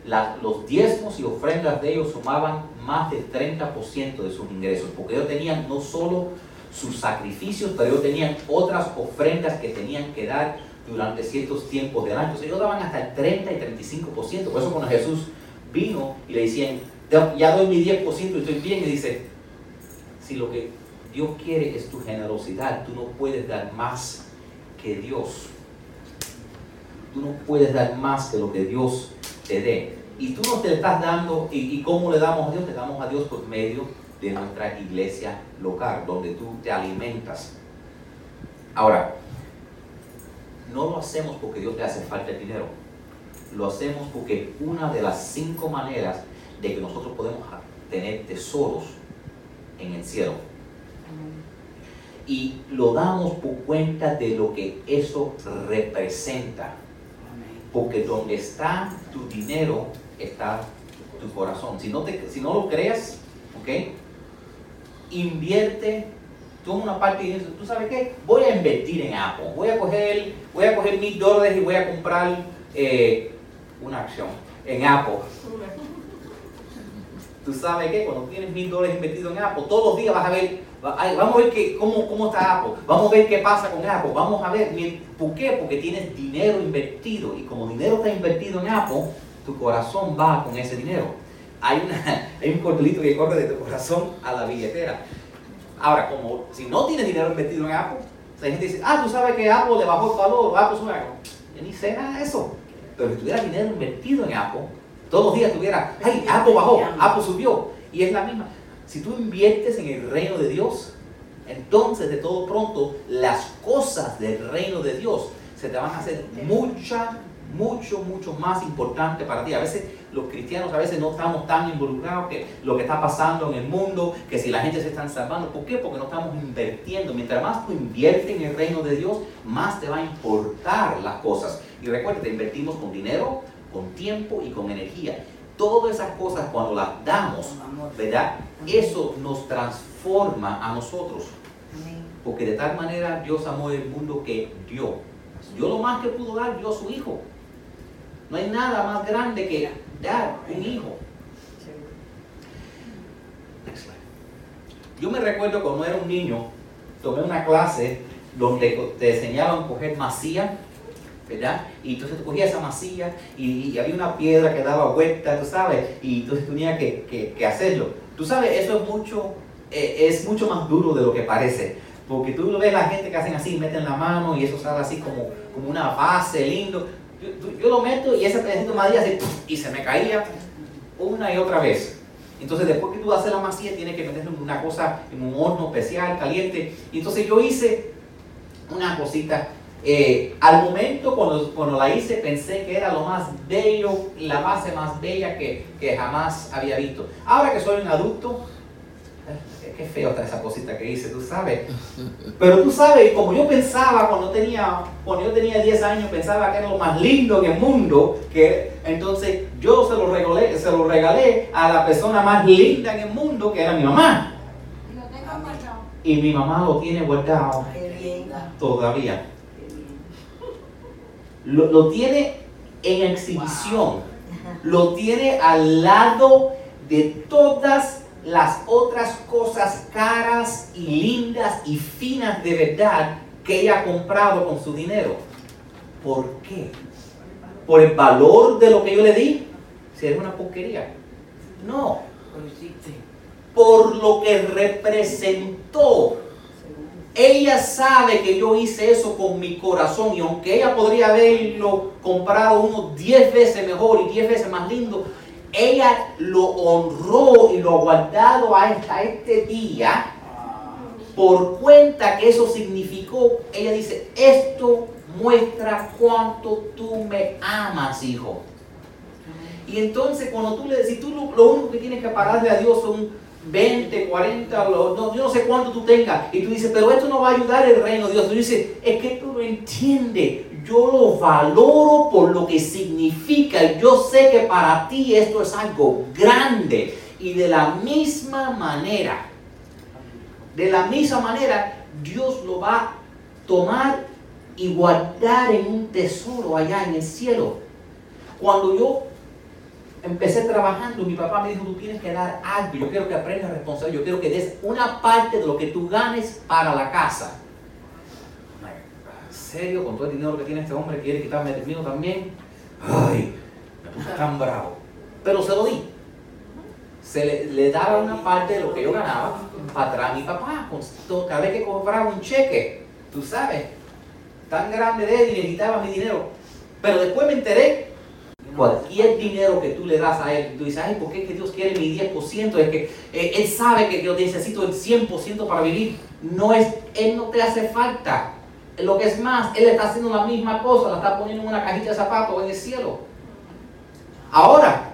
La- los diezmos y ofrendas de ellos sumaban más del 30% de sus ingresos, porque ellos tenían no solo sus sacrificios, pero ellos tenían otras ofrendas que tenían que dar durante ciertos tiempos del año. Entonces ellos daban hasta el 30 y 35%. Por eso cuando Jesús vino y le decían, "Ya- ya doy mi 10% y estoy bien, y dice, si lo que Dios quiere es tu generosidad, tú no puedes dar más que Dios. Tú no puedes dar más que lo que Dios te dé. Y tú no te estás dando, y, y cómo le damos a Dios? Le damos a Dios por medio de nuestra iglesia local, donde tú te alimentas. Ahora, no lo hacemos porque Dios te hace falta el dinero. Lo hacemos porque una de las cinco maneras de que nosotros podemos tener tesoros en el cielo. Y lo damos por cuenta de lo que eso representa. Porque donde está tu dinero está tu corazón. Si no, te, si no lo crees, ¿ok? Invierte, toma una parte y dices, ¿tú sabes qué? Voy a invertir en Apple. Voy a coger, voy a coger mil dólares y voy a comprar eh, una acción en Apple. Tú sabes que cuando tienes mil dólares invertidos en Apple, todos los días vas a ver, vamos a ver que, cómo, cómo está Apple, vamos a ver qué pasa con Apple, vamos a ver, ¿por qué? Porque tienes dinero invertido y como dinero está invertido en Apple, tu corazón va con ese dinero. Hay, una, hay un cordelito que corre de tu corazón a la billetera. Ahora, como si no tienes dinero invertido en Apple, hay gente dice, ah, tú sabes que Apple le bajó el valor, Apple sube. Yo ni sé nada de eso. Pero si tuviera dinero invertido en Apple, todos los días tuviera, ay, Apple bajó, Apple subió. Y es la misma. Si tú inviertes en el reino de Dios, entonces de todo pronto las cosas del reino de Dios se te van a hacer mucha, mucho, mucho más importante para ti. A veces los cristianos a veces no estamos tan involucrados que lo que está pasando en el mundo, que si la gente se está salvando. ¿Por qué? Porque no estamos invirtiendo. Mientras más tú inviertes en el reino de Dios, más te va a importar las cosas. Y recuerda, invertimos con dinero, con tiempo y con energía. Todas esas cosas cuando las damos, ¿verdad? Eso nos transforma a nosotros. Porque de tal manera Dios amó el mundo que dio. Dio lo más que pudo dar, dio a su hijo. No hay nada más grande que dar un hijo. Yo me recuerdo cuando era un niño, tomé una clase donde te enseñaban a coger masía ¿verdad? Y entonces tú cogías esa masilla y, había una piedra que daba vuelta, tú sabes, y entonces tenía que, que, hacerlo. Tú sabes, eso es mucho, eh, es mucho más duro de lo que parece, porque tú ves la gente que hacen así, meten la mano y eso sale así como, como una base lindo. Yo, lo meto y ese pedacito de madera así, y se me caía una y otra vez. Entonces después que tú haces la masilla tienes que meterlo en una cosa, en un horno especial, caliente. Y entonces yo hice una cosita eh, al momento cuando, cuando, la hice pensé que era lo más bello, la base más bella que, que jamás había visto. Ahora que soy un adulto, eh, qué feo está esa cosita que hice, tú sabes. Pero tú sabes, como yo pensaba cuando tenía, cuando yo tenía 10 años, pensaba que era lo más lindo en el mundo, que entonces yo se lo regalé, se lo regalé a la persona más linda en el mundo, que era mi mamá. Y mi mamá lo tiene guardado todavía lo, tiene en exhibición, lo tiene al lado de todas las otras cosas caras y lindas y finas de verdad que ella ha comprado con su dinero. ¿Por qué? ¿Por el valor de lo que yo le di? Si es una porquería. No. Por lo que representó ella sabe que yo hice eso con mi corazón y aunque ella podría haberlo comprado unos 10 veces mejor y 10 veces más lindo, ella lo honró y lo ha guardado hasta este día por cuenta que eso significó, ella dice, esto muestra cuánto tú me amas, hijo. Y entonces cuando tú le decís, tú lo, lo único que tienes que pagarle a Dios son 20, 40, no, yo no sé cuánto tú tengas. Y tú dices, pero esto no va a ayudar el reino de Dios. Tú dices, es que tú no entiendes. Yo lo valoro por lo que significa. Yo sé que para ti esto es algo grande. Y de la misma manera, de la misma manera, Dios lo va a tomar y guardar en un tesoro allá en el cielo. Cuando yo empecé trabajando, mi papá me dijo, tú tienes que dar algo, yo quiero que aprendas responsabilidad, yo quiero que des una parte de lo que tú ganes para la casa. ¿En serio? Con todo el dinero que tiene este hombre, quiere quitarme el mío también. Ay, me puse tan bravo. Pero se lo di. Se le, daba una parte de lo que yo ganaba para atrás a mi papá. Cada vez que compraba un cheque, tú sabes, tan grande de él y le quitaba mi dinero. Pero después me enteré cualquier dinero que tú le das a él, tú dices, ay, ¿por qué que Dios quiere mi 10%? Es que eh, Él sabe que yo necesito el 100% para vivir. No es, Él no te hace falta. Lo que es más, Él está haciendo la misma cosa, la está poniendo en una cajita de zapatos en el cielo. Ahora,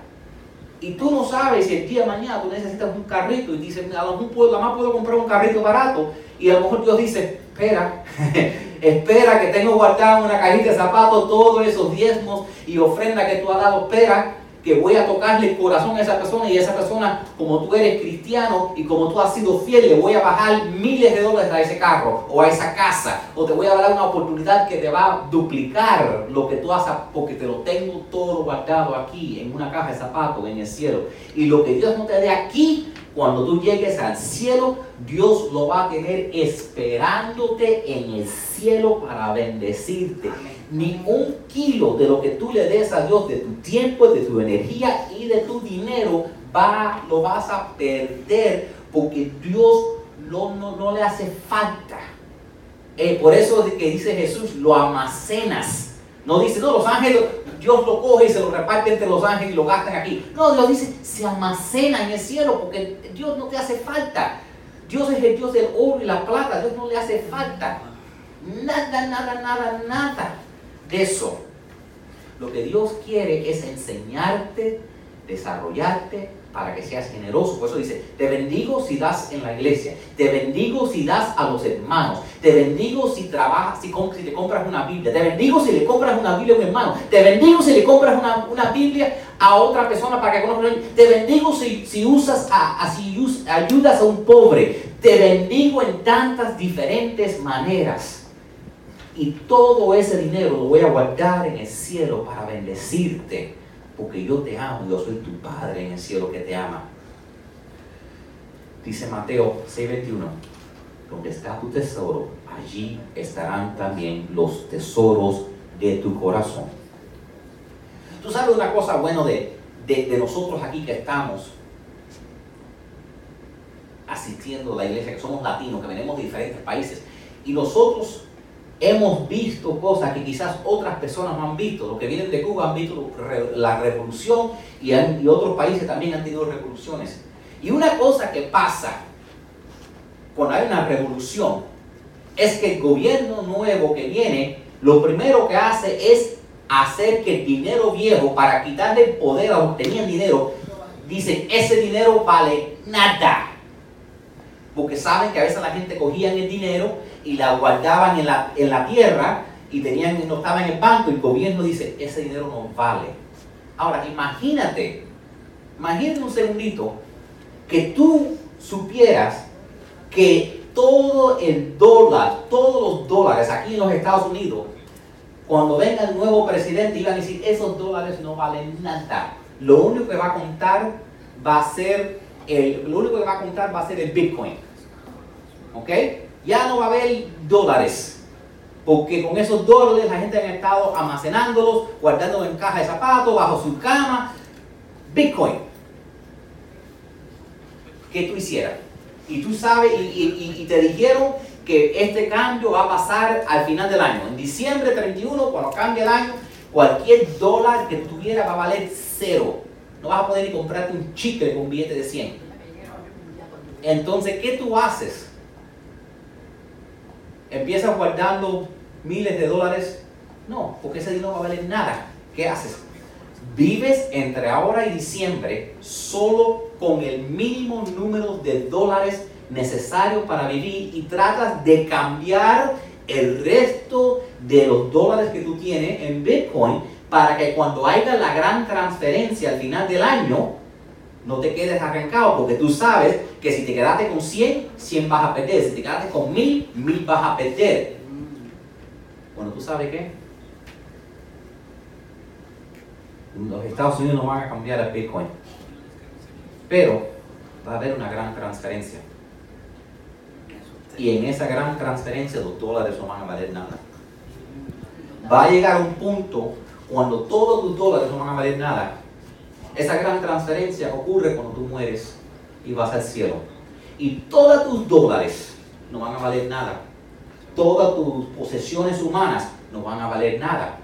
y tú no sabes si el día de mañana tú necesitas un carrito y dices, a lo mejor puedo, más puedo comprar un carrito barato y a lo mejor Dios dice, espera, espera que tengo guardado en una cajita de zapatos todos esos diezmos y ofrenda que tú has dado, espera que voy a tocarle el corazón a esa persona y esa persona, como tú eres cristiano y como tú has sido fiel, le voy a bajar miles de dólares a ese carro o a esa casa o te voy a dar una oportunidad que te va a duplicar lo que tú haces porque te lo tengo todo guardado aquí en una caja de zapatos en el cielo. Y lo que Dios no te dé aquí, cuando tú llegues al cielo, Dios lo va a tener esperándote en el cielo para bendecirte ni un kilo de lo que tú le des a Dios, de tu tiempo, de tu energía y de tu dinero, va, lo vas a perder porque Dios no, no, le hace falta. Eh, por eso que dice Jesús, lo almacenas. No dice, no, los ángeles, Dios lo coge y se lo reparte entre los ángeles y lo gastan aquí. No, Dios dice, se almacena en el cielo porque Dios no te hace falta. Dios es el Dios del oro y la plata, Dios no le hace falta. Nada, nada, nada, nada eso. Lo que Dios quiere es enseñarte, desarrollarte para que seas generoso. Por eso dice, te bendigo si das en la iglesia, te bendigo si das a los hermanos, te bendigo si trabajas, si, si te compras una Biblia, te bendigo si le compras una Biblia a un hermano, te bendigo si le compras una, Biblia a otra persona para que conozca, te bendigo si, si usas a, si ayudas a un pobre, te bendigo en tantas diferentes maneras. Y todo ese dinero lo voy a guardar en el cielo para bendecirte, porque yo te amo, yo soy tu Padre en el cielo que te ama. Dice Mateo 6:21, donde está tu tesoro, allí estarán también los tesoros de tu corazón. Tú sabes una cosa buena de, de, nosotros aquí que estamos asistiendo a la iglesia, que somos latinos, que venimos de diferentes países, y nosotros hemos visto cosas que quizás otras personas no han visto. Los que vienen de Cuba han visto la revolución y, otros países también han tenido revoluciones. Y una cosa que pasa cuando hay una revolución es que el gobierno nuevo que viene, lo primero que hace es hacer que el dinero viejo, para quitarle el poder a los que tenían dinero, dicen, ese dinero vale nada. Porque saben que a veces la gente cogía el dinero y la guardaban en la, en la tierra y tenían, no estaba en el banco y el gobierno dice, ese dinero no vale. Ahora, imagínate, imagínate un segundito que tú supieras que todo el dólar, todos los dólares aquí en los Estados Unidos, cuando venga el nuevo presidente, iban a decir, esos dólares no valen nada. Lo único que va a contar va a ser el, lo único que va a contar va a ser el Bitcoin. ¿Ok? Ya no va a haber dólares. Porque con esos dólares la gente ha estado almacenándolos, guardándolos en caja de zapatos, bajo su cama. Bitcoin. ¿Qué tú hicieras? Y tú sabes, y, te dijeron que este cambio va a pasar al final del año. En diciembre 31, cuando cambie el año, cualquier dólar que tuviera va a valer cero. No vas a poder ni comprarte un chicle con billete de 100. Entonces, ¿qué tú haces? Empiezas guardando miles de dólares. No, porque ese dinero no va a valer nada. ¿Qué haces? Vives entre ahora y diciembre solo con el mínimo número de dólares necesario para vivir y tratas de cambiar el resto de los dólares que tú tienes en Bitcoin para que cuando haya la gran transferencia al final del año, no te quedes arrancado porque tú sabes que si te quedaste con 100, 100 vas a perder. Si te quedaste con 1000, 1000 vas a perder. Bueno, tú sabes qué? Los Estados Unidos no van a cambiar el Bitcoin. Pero va a haber una gran transferencia. Y en esa gran transferencia los dólares no van a valer nada. Va a llegar un punto cuando todos tus dólares no van a valer nada esa gran transferencia ocurre cuando tú mueres y vas al cielo. Y todos tus dólares no van a valer nada. Todas tus posesiones humanas no van a valer nada.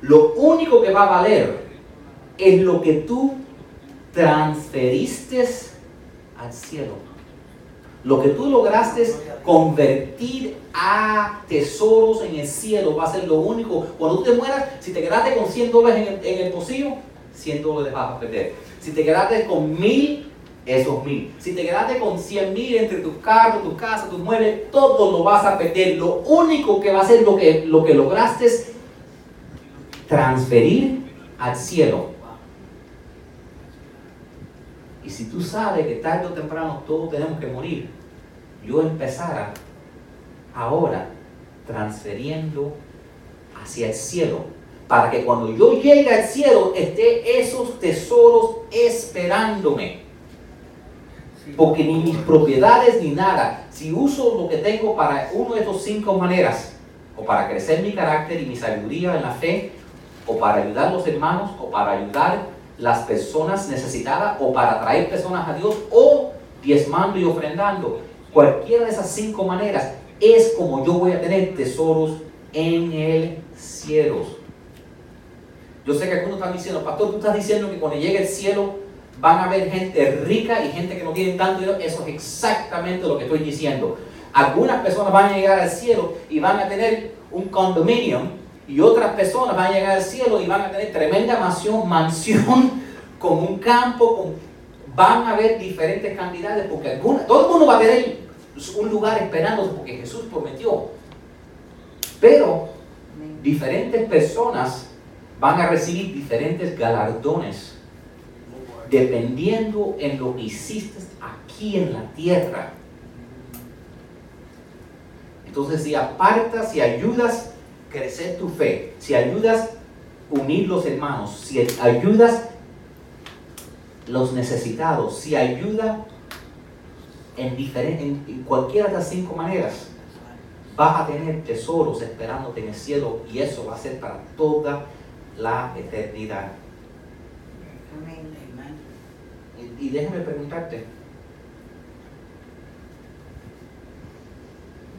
Lo único que va a valer es lo que tú transferiste al cielo. Lo que tú lograste convertir a tesoros en el cielo va a ser lo único. Cuando tú te mueras, si te quedaste con 100 dólares en el, en el 100 dólares vas a perder. Si te quedaste con mil esos mil. Si te quedaste con 100 mil entre tus carros, tu casa, tus muebles, todo lo vas a perder. Lo único que va a ser lo que, lo que lograste es transferir al cielo. Y si tú sabes que tarde o temprano todos tenemos que morir, yo empezara ahora transfiriendo hacia el cielo, para que cuando yo llegue al cielo esté esos tesoros esperándome. Porque ni mis propiedades ni nada, si uso lo que tengo para uno de estos cinco maneras, o para crecer mi carácter y mi sabiduría en la fe, o para ayudar a los hermanos, o para ayudar las personas necesitadas, o para traer personas a Dios, o diezmando y ofrendando. Cualquiera de esas cinco maneras es como yo voy a tener tesoros en el cielo. Yo sé que algunos están diciendo, pastor, tú estás diciendo que cuando llegue el cielo van a haber gente rica y gente que no tiene tanto dinero. Eso es exactamente lo que estoy diciendo. Algunas personas van a llegar al cielo y van a tener un condominio y otras personas van a llegar al cielo y van a tener tremenda mansión, mansión con un campo, van a haber diferentes cantidades porque todo el mundo va a tener un lugar esperando porque Jesús prometió. Pero diferentes personas van a recibir diferentes galardones dependiendo en lo que hiciste aquí en la tierra. Entonces, si apartas, si ayudas crecer tu fe, si ayudas a unir los hermanos, si ayudas los necesitados, si ayuda en, en cualquiera de las cinco maneras, vas a tener tesoros esperándote en el cielo y eso va a ser para toda la eternidad. Y, y déjame preguntarte,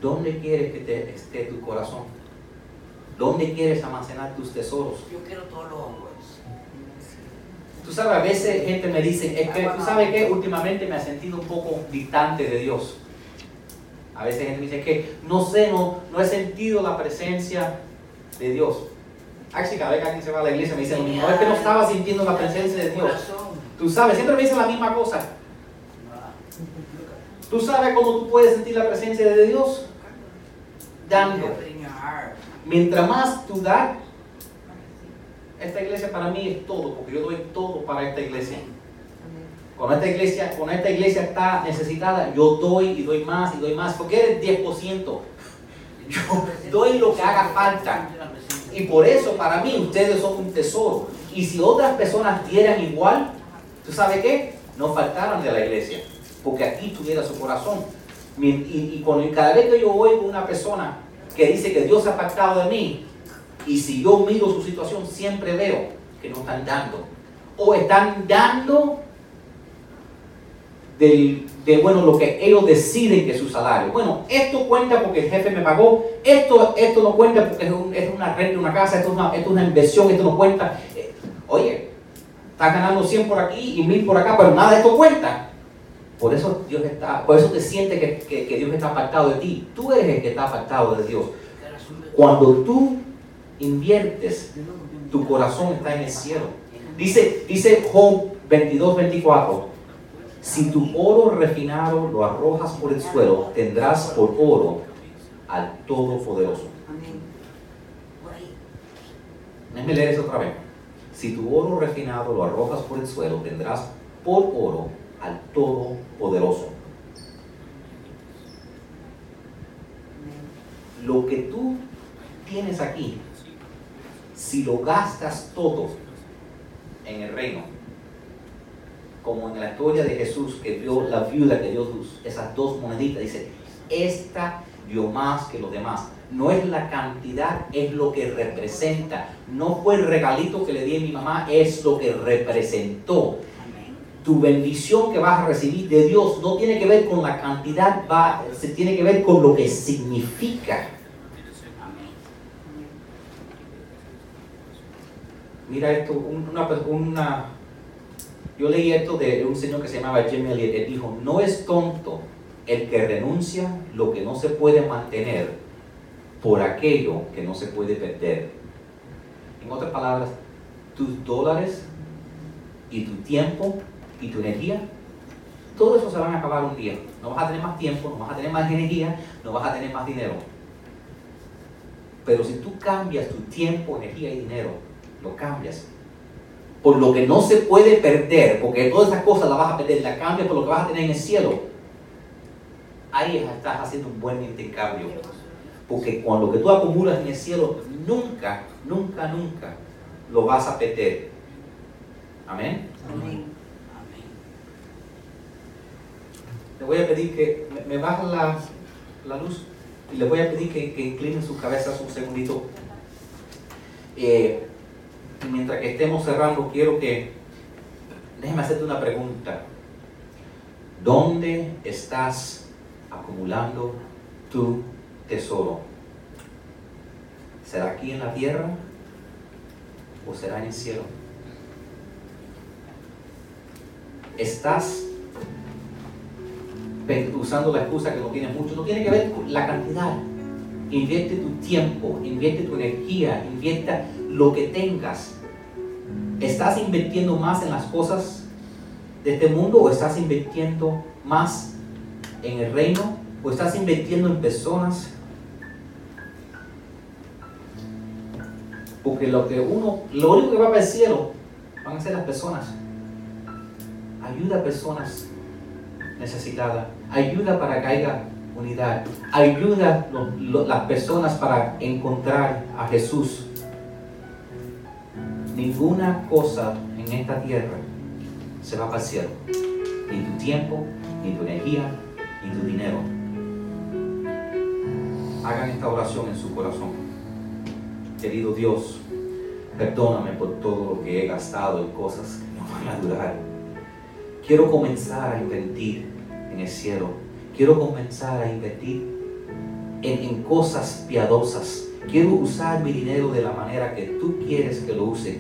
¿dónde quieres que te esté tu corazón? ¿Dónde quieres almacenar tus tesoros? Yo quiero todos los hombres. Tú sabes, a veces gente me dice, es que tú sabes que últimamente me ha sentido un poco distante de Dios. A veces gente me dice que no sé, no, no he sentido la presencia de Dios. Actually, cada vez que alguien se va a la iglesia me dice lo mismo, es que no estaba sintiendo la presencia de Dios. Tú sabes, siempre me dicen la misma cosa. ¿Tú sabes cómo tú puedes sentir la presencia de Dios? Dando. Mientras más tú das, esta iglesia para mí es todo, porque yo doy todo para esta iglesia. Cuando esta iglesia, cuando esta iglesia está necesitada, yo doy y doy más y doy más, porque eres 10%. Yo doy lo que haga falta. Y por eso para mí ustedes son un tesoro. Y si otras personas dieran igual, ¿tú sabes qué? No faltaran de la iglesia. Porque aquí tuviera su corazón. Y, y, cada vez que yo oigo una persona que dice que Dios ha apartado de mí, y si yo miro su situación, siempre veo que no están dando. O están dando de bueno, lo que ellos deciden que su salario. Bueno, esto cuenta porque el jefe me pagó, esto, esto no cuenta porque es, una renta una casa, esto es una, esto es una inversión, esto no cuenta. Eh, oye, estás ganando 100 por aquí y 1000 por acá, pero nada de esto cuenta. Por eso Dios está, por eso te sientes que, que Dios está apartado de ti. Tú eres el que está apartado de Dios. Cuando tú inviertes, tu corazón está en el cielo. Dice, dice Job 22, 24. Si tu oro refinado lo arrojas por el suelo, tendrás por oro al Todopoderoso. Déjame leer eso otra vez. Si tu oro refinado lo arrojas por el suelo, tendrás por oro al Todopoderoso. Lo que tú tienes aquí, si lo gastas todo en el reino, como en la historia de Jesús, que vio la viuda que dio esas dos moneditas, dice, esta dio más que los demás. No es la cantidad, es lo que representa. No fue el regalito que le di a mi mamá, es lo que representó. Tu bendición que vas a recibir de Dios no tiene que ver con la cantidad, va, se tiene que ver con lo que significa. Mira esto, una, una yo leí esto de un señor que se llamaba Jimmy Elliot. Él dijo, no es tonto el que renuncia lo que no se puede mantener por aquello que no se puede perder. En otras palabras, tus dólares y tu tiempo y tu energía todo eso se va a acabar un día. No vas a tener más tiempo, no vas a tener más energía, no vas a tener más dinero. Pero si tú cambias tu tiempo, energía y dinero, lo cambias por lo que no se puede perder, porque todas esas cosas las vas a perder, la cambias por lo que vas a tener en el cielo, ahí estás haciendo un buen intercambio. Porque cuando lo que tú acumulas en el cielo, nunca, nunca, nunca lo vas a perder. Amén. Amén. Le voy a pedir que me, bajen la, la, luz y le voy a pedir que, que inclinen sus cabezas un segundito. Eh, mientras que estemos cerrando, quiero que, déjeme hacerte una pregunta. ¿Dónde estás acumulando tu tesoro? ¿Será aquí en la tierra o será en el cielo? ¿Estás usando la excusa que no tienes mucho? No tiene que ver con la cantidad. Invierte tu tiempo, invierte tu energía, invierte lo que tengas. ¿Estás invirtiendo más en las cosas de este mundo o estás invirtiendo más en el reino o estás invirtiendo en personas? Porque lo que uno, lo único que va para el cielo van a ser las personas. Ayuda a personas necesitadas. Ayuda para que haya unidad. Ayuda a las personas para encontrar a Jesús ninguna cosa en esta tierra se va para el cielo. Ni tu tiempo, ni tu energía, ni tu dinero. Hagan esta oración en su corazón. Querido Dios, perdóname por todo lo que he gastado en cosas que no van a durar. Quiero comenzar a invertir en el cielo. Quiero comenzar a invertir en, en cosas piadosas Quiero usar mi dinero de la manera que tú quieres que lo use,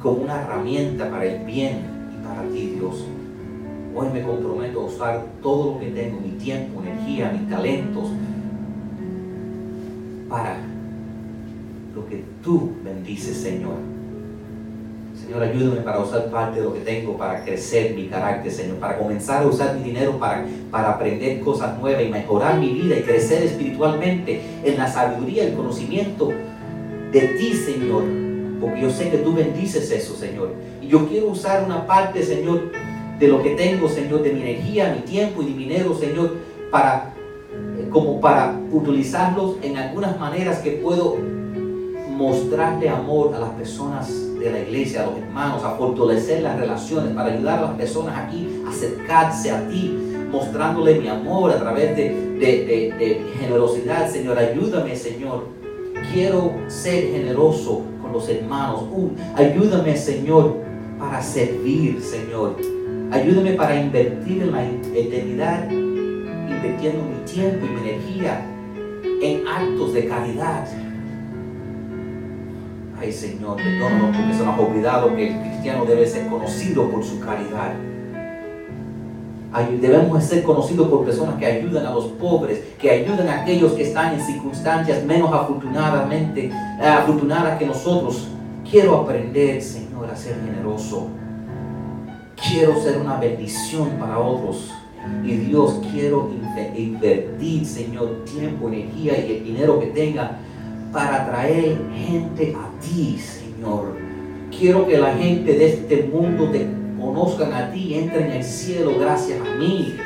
como una herramienta para el bien y para ti, Dios. Hoy me comprometo a usar todo lo que tengo, mi tiempo, energía, mis talentos, para lo que tú bendices, Señor. Señor, ayúdame para usar parte de lo que tengo para crecer mi carácter, Señor, para comenzar a usar mi dinero para, para aprender cosas nuevas y mejorar mi vida y crecer espiritualmente en la sabiduría, el conocimiento de ti, Señor, porque yo sé que tú bendices eso, Señor. Y yo quiero usar una parte, Señor, de lo que tengo, Señor, de mi energía, mi tiempo y mi dinero, Señor, para eh, como para utilizarlos en algunas maneras que puedo mostrarle amor a las personas de la iglesia, a los hermanos, a fortalecer las relaciones, para ayudar a las personas aquí a acercarse a ti, mostrándole mi amor a través de, de, generosidad. Señor, ayúdame, Señor. Quiero ser generoso con los hermanos. Ayúdame, Señor, para servir, Señor. Ayúdame para invertir en la eternidad, invirtiendo mi tiempo y mi energía en actos de caridad Ay Señor, perdónanos porque se nos ha olvidado que el cristiano debe ser conocido por su caridad. Debemos ser conocidos por personas que ayudan a los pobres, que ayudan a aquellos que están en circunstancias menos afortunadamente, eh, afortunadas que nosotros. Quiero aprender, Señor, a ser generoso. Quiero ser una bendición para otros. Y Dios, quiero invertir, Señor, tiempo, energía y el dinero que tenga para traer gente a ti, Señor. Quiero que la gente de este mundo te conozcan a ti entren en el cielo gracias a mí.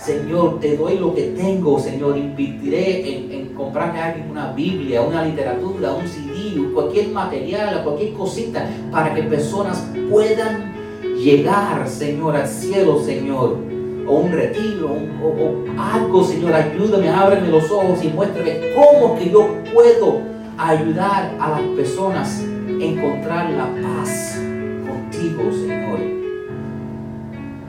Señor, te doy lo que tengo, Señor. Invertiré en, en comprarme a alguien una Biblia, una literatura, un CD, cualquier material, cualquier cosita, para que personas puedan llegar, Señor, al cielo, Señor. O un retiro, o, algo, Señor. Ayúdame, ábreme los ojos y muéstrame cómo que yo puedo ayudar a las personas a encontrar la paz contigo, Señor.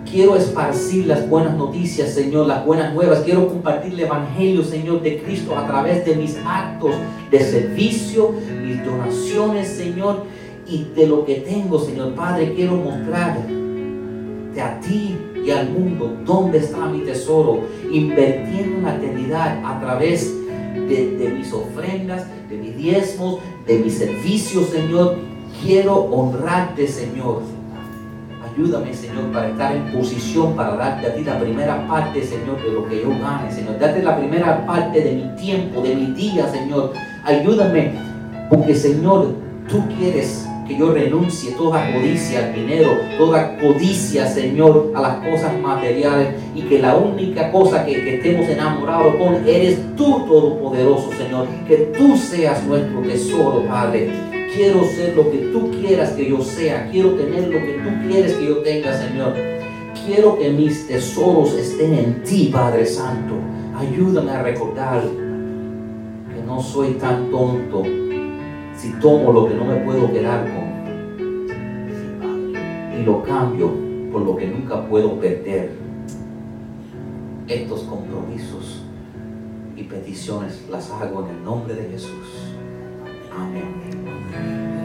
Quiero esparcir las buenas noticias, Señor, las buenas nuevas. Quiero compartir el Evangelio, Señor, de Cristo a través de mis actos de servicio, mis donaciones, Señor, y de lo que tengo, Señor Padre. Quiero mostrarte a ti y al mundo dónde está mi tesoro, invirtiendo en la eternidad a través de de, mis ofrendas, de mis diezmos, de mis servicios, Señor. Quiero honrarte, Señor. Ayúdame, Señor, para estar en posición para darte a ti la primera parte, Señor, de lo que yo gane, Señor. Darte la primera parte de mi tiempo, de mi día, Señor. Ayúdame, porque, Señor, tú quieres que yo renuncie toda codicia al dinero, toda codicia, Señor, a las cosas materiales y que la única cosa que, que estemos enamorados con eres tú, Todopoderoso, Señor. Que tú seas nuestro tesoro, Padre. Quiero ser lo que tú quieras que yo sea. Quiero tener lo que tú quieres que yo tenga, Señor. Quiero que mis tesoros estén en ti, Padre Santo. Ayúdame a recordar que no soy tan tonto si tomo lo que no me puedo quedar con y lo cambio por lo que nunca puedo perder. Estos compromisos y peticiones las hago en el nombre de Jesús. Amén.